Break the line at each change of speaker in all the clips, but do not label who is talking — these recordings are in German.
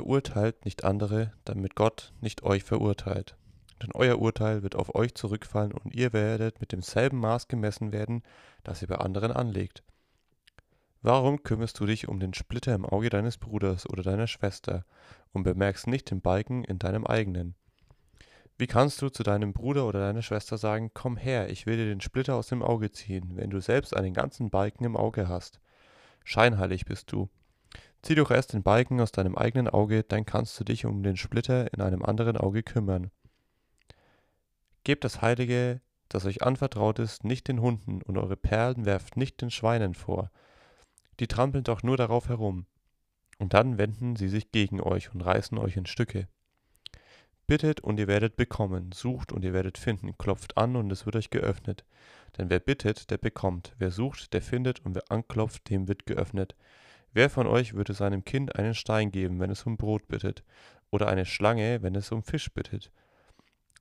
verurteilt nicht andere, damit Gott nicht euch verurteilt. Denn euer Urteil wird auf euch zurückfallen und ihr werdet mit demselben Maß gemessen werden, das ihr bei anderen anlegt. Warum kümmerst du dich um den Splitter im Auge deines Bruders oder deiner Schwester und bemerkst nicht den Balken in deinem eigenen? Wie kannst du zu deinem Bruder oder deiner Schwester sagen, komm her, ich will dir den Splitter aus dem Auge ziehen, wenn du selbst einen ganzen Balken im Auge hast? Scheinheilig bist du. Zieh doch erst den Balken aus deinem eigenen Auge, dann kannst du dich um den Splitter in einem anderen Auge kümmern. Gebt das Heilige, das euch anvertraut ist, nicht den Hunden, und eure Perlen werft nicht den Schweinen vor. Die trampeln doch nur darauf herum. Und dann wenden sie sich gegen euch und reißen euch in Stücke. Bittet und ihr werdet bekommen, sucht und ihr werdet finden, klopft an und es wird euch geöffnet. Denn wer bittet, der bekommt, wer sucht, der findet und wer anklopft, dem wird geöffnet. Wer von euch würde seinem Kind einen Stein geben, wenn es um Brot bittet, oder eine Schlange, wenn es um Fisch bittet?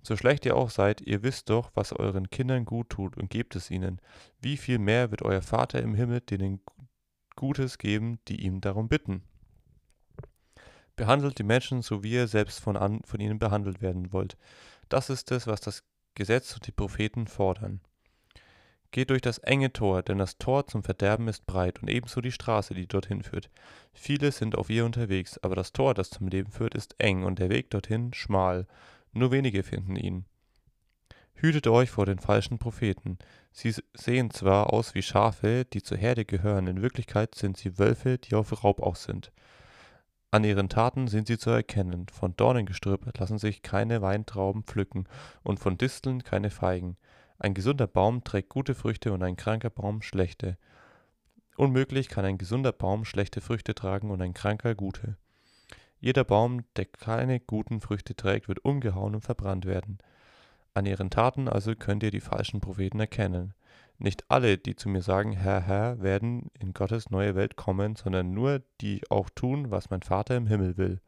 So schlecht ihr auch seid, ihr wisst doch, was euren Kindern gut tut, und gebt es ihnen. Wie viel mehr wird euer Vater im Himmel denen Gutes geben, die ihm darum bitten? Behandelt die Menschen, so wie ihr selbst von, an, von ihnen behandelt werden wollt. Das ist es, was das Gesetz und die Propheten fordern. Geht durch das enge Tor, denn das Tor zum Verderben ist breit und ebenso die Straße, die dorthin führt. Viele sind auf ihr unterwegs, aber das Tor, das zum Leben führt, ist eng und der Weg dorthin schmal nur wenige finden ihn. Hütet euch vor den falschen Propheten. Sie sehen zwar aus wie Schafe, die zur Herde gehören, in Wirklichkeit sind sie Wölfe, die auf Raub aus sind. An ihren Taten sind sie zu erkennen. Von Dornengestrüpp lassen sich keine Weintrauben pflücken und von Disteln keine Feigen. Ein gesunder Baum trägt gute Früchte und ein kranker Baum schlechte. Unmöglich kann ein gesunder Baum schlechte Früchte tragen und ein kranker gute. Jeder Baum, der keine guten Früchte trägt, wird umgehauen und verbrannt werden. An ihren Taten also könnt ihr die falschen Propheten erkennen. Nicht alle, die zu mir sagen, Herr, Herr, werden in Gottes neue Welt kommen, sondern nur die auch tun, was mein Vater im Himmel will.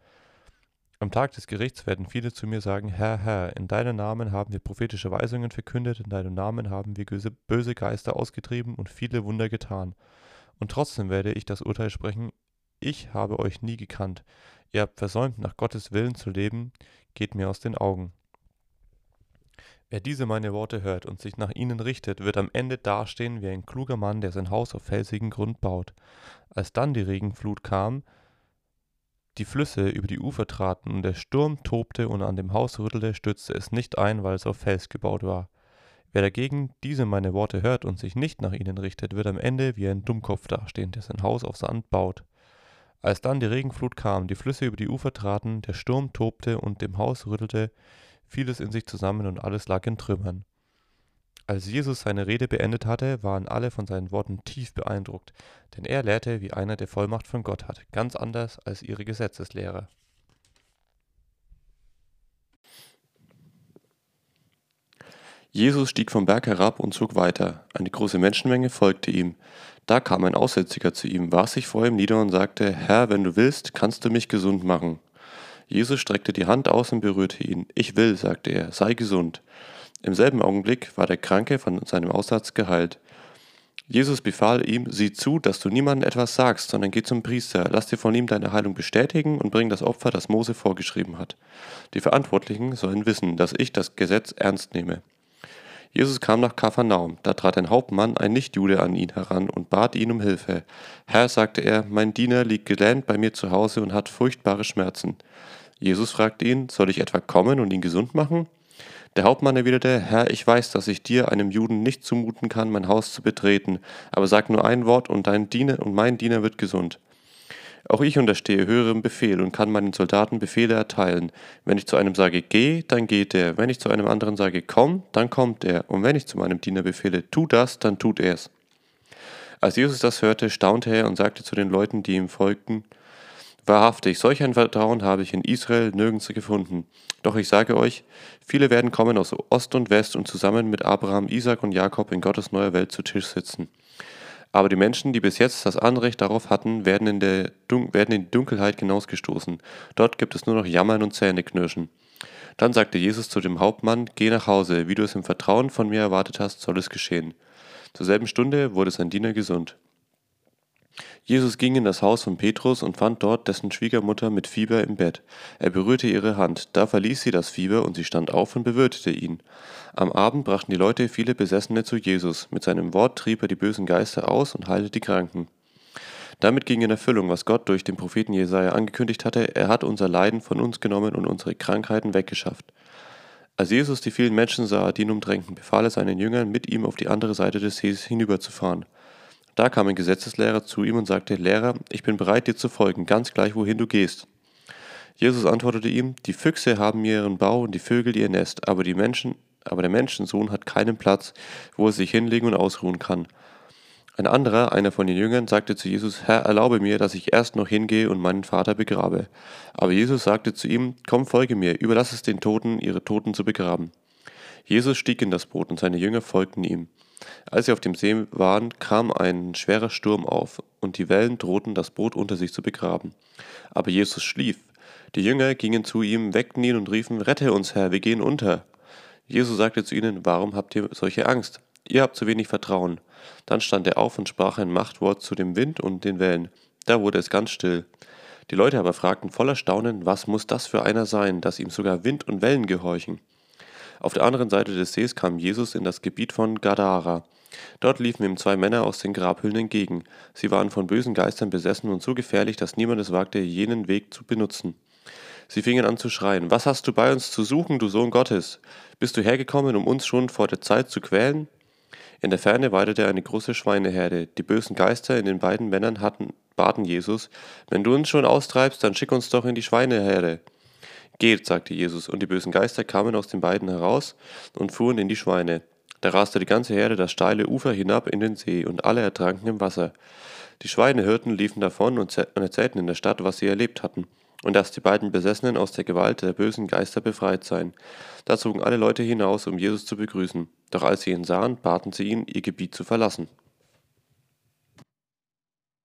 Am Tag des Gerichts werden viele zu mir sagen, Herr, Herr, in deinem Namen haben wir prophetische Weisungen verkündet, in deinem Namen haben wir böse Geister ausgetrieben und viele Wunder getan. Und trotzdem werde ich das Urteil sprechen, ich habe euch nie gekannt. Ihr habt versäumt, nach Gottes Willen zu leben, geht mir aus den Augen. Wer diese meine Worte hört und sich nach ihnen richtet, wird am Ende dastehen wie ein kluger Mann, der sein Haus auf felsigen Grund baut. Als dann die Regenflut kam, die Flüsse über die Ufer traten und der Sturm tobte und an dem Haus rüttelte, stürzte es nicht ein, weil es auf Fels gebaut war. Wer dagegen diese meine Worte hört und sich nicht nach ihnen richtet, wird am Ende wie ein Dummkopf dastehen, der sein Haus auf Sand baut. Als dann die Regenflut kam, die Flüsse über die Ufer traten, der Sturm tobte und dem Haus rüttelte, fiel es in sich zusammen und alles lag in Trümmern. Als Jesus seine Rede beendet hatte, waren alle von seinen Worten tief beeindruckt, denn er lehrte wie einer, der Vollmacht von Gott hat, ganz anders als ihre Gesetzeslehrer.
Jesus stieg vom Berg herab und zog weiter. Eine große Menschenmenge folgte ihm. Da kam ein Aussätziger zu ihm, warf sich vor ihm nieder und sagte, Herr, wenn du willst, kannst du mich gesund machen. Jesus streckte die Hand aus und berührte ihn. Ich will, sagte er, sei gesund. Im selben Augenblick war der Kranke von seinem Aussatz geheilt. Jesus befahl ihm, sieh zu, dass du niemandem etwas sagst, sondern geh zum Priester, lass dir von ihm deine Heilung bestätigen und bring das Opfer, das Mose vorgeschrieben hat. Die Verantwortlichen sollen wissen, dass ich das Gesetz ernst nehme. Jesus kam nach Kapharnaum. Da trat ein Hauptmann, ein Nichtjude, an ihn heran und bat ihn um Hilfe. Herr, sagte er, mein Diener liegt gelähmt bei mir zu Hause und hat furchtbare Schmerzen. Jesus fragte ihn, soll ich etwa kommen und ihn gesund machen? Der Hauptmann erwiderte, Herr, ich weiß, dass ich dir, einem Juden, nicht zumuten kann, mein Haus zu betreten, aber sag nur ein Wort und dein Diener und mein Diener wird gesund. Auch ich unterstehe höherem Befehl und kann meinen Soldaten Befehle erteilen. Wenn ich zu einem sage, geh, dann geht er. Wenn ich zu einem anderen sage, komm, dann kommt er. Und wenn ich zu meinem Diener befehle, tu das, dann tut er's. Als Jesus das hörte, staunte er und sagte zu den Leuten, die ihm folgten, Wahrhaftig, solch ein Vertrauen habe ich in Israel nirgends gefunden. Doch ich sage euch, viele werden kommen aus Ost und West und zusammen mit Abraham, Isaac und Jakob in Gottes neuer Welt zu Tisch sitzen. Aber die Menschen, die bis jetzt das Anrecht darauf hatten, werden in, der werden in die Dunkelheit hinausgestoßen. Dort gibt es nur noch Jammern und Zähneknirschen. Dann sagte Jesus zu dem Hauptmann, Geh nach Hause, wie du es im Vertrauen von mir erwartet hast, soll es geschehen. Zur selben Stunde wurde sein Diener gesund. Jesus ging in das Haus von Petrus und fand dort dessen Schwiegermutter mit Fieber im Bett. Er berührte ihre Hand, da verließ sie das Fieber und sie stand auf und bewirtete ihn. Am Abend brachten die Leute viele Besessene zu Jesus. Mit seinem Wort trieb er die bösen Geister aus und heilte die Kranken. Damit ging in Erfüllung, was Gott durch den Propheten Jesaja angekündigt hatte: Er hat unser Leiden von uns genommen und unsere Krankheiten weggeschafft. Als Jesus die vielen Menschen sah, die ihn umdrängten, befahl er seinen Jüngern, mit ihm auf die andere Seite des Sees hinüberzufahren. Da kam ein Gesetzeslehrer zu ihm und sagte, Lehrer, ich bin bereit, dir zu folgen, ganz gleich, wohin du gehst. Jesus antwortete ihm, die Füchse haben ihren Bau und die Vögel ihr Nest, aber die Menschen, aber der Menschensohn hat keinen Platz, wo er sich hinlegen und ausruhen kann. Ein anderer, einer von den Jüngern, sagte zu Jesus, Herr, erlaube mir, dass ich erst noch hingehe und meinen Vater begrabe. Aber Jesus sagte zu ihm, Komm, folge mir, überlass es den Toten, ihre Toten zu begraben. Jesus stieg in das Boot und seine Jünger folgten ihm. Als sie auf dem See waren, kam ein schwerer Sturm auf, und die Wellen drohten, das Boot unter sich zu begraben. Aber Jesus schlief. Die Jünger gingen zu ihm, weckten ihn und riefen, Rette uns, Herr, wir gehen unter. Jesus sagte zu ihnen, Warum habt ihr solche Angst? Ihr habt zu wenig Vertrauen. Dann stand er auf und sprach ein Machtwort zu dem Wind und den Wellen. Da wurde es ganz still. Die Leute aber fragten voller Staunen, was muss das für einer sein, dass ihm sogar Wind und Wellen gehorchen? Auf der anderen Seite des Sees kam Jesus in das Gebiet von Gadara. Dort liefen ihm zwei Männer aus den Grabhüllen entgegen. Sie waren von bösen Geistern besessen und so gefährlich, dass niemand es wagte, jenen Weg zu benutzen. Sie fingen an zu schreien: Was hast du bei uns zu suchen, du Sohn Gottes? Bist du hergekommen, um uns schon vor der Zeit zu quälen? In der Ferne weidete eine große Schweineherde. Die bösen Geister in den beiden Männern hatten, baten Jesus: Wenn du uns schon austreibst, dann schick uns doch in die Schweineherde. Geht, sagte Jesus, und die bösen Geister kamen aus den beiden heraus und fuhren in die Schweine. Da raste die ganze Herde das steile Ufer hinab in den See, und alle ertranken im Wasser. Die Schweinehirten liefen davon und erzählten in der Stadt, was sie erlebt hatten, und dass die beiden Besessenen aus der Gewalt der bösen Geister befreit seien. Da zogen alle Leute hinaus, um Jesus zu begrüßen. Doch als sie ihn sahen, baten sie ihn, ihr Gebiet zu verlassen.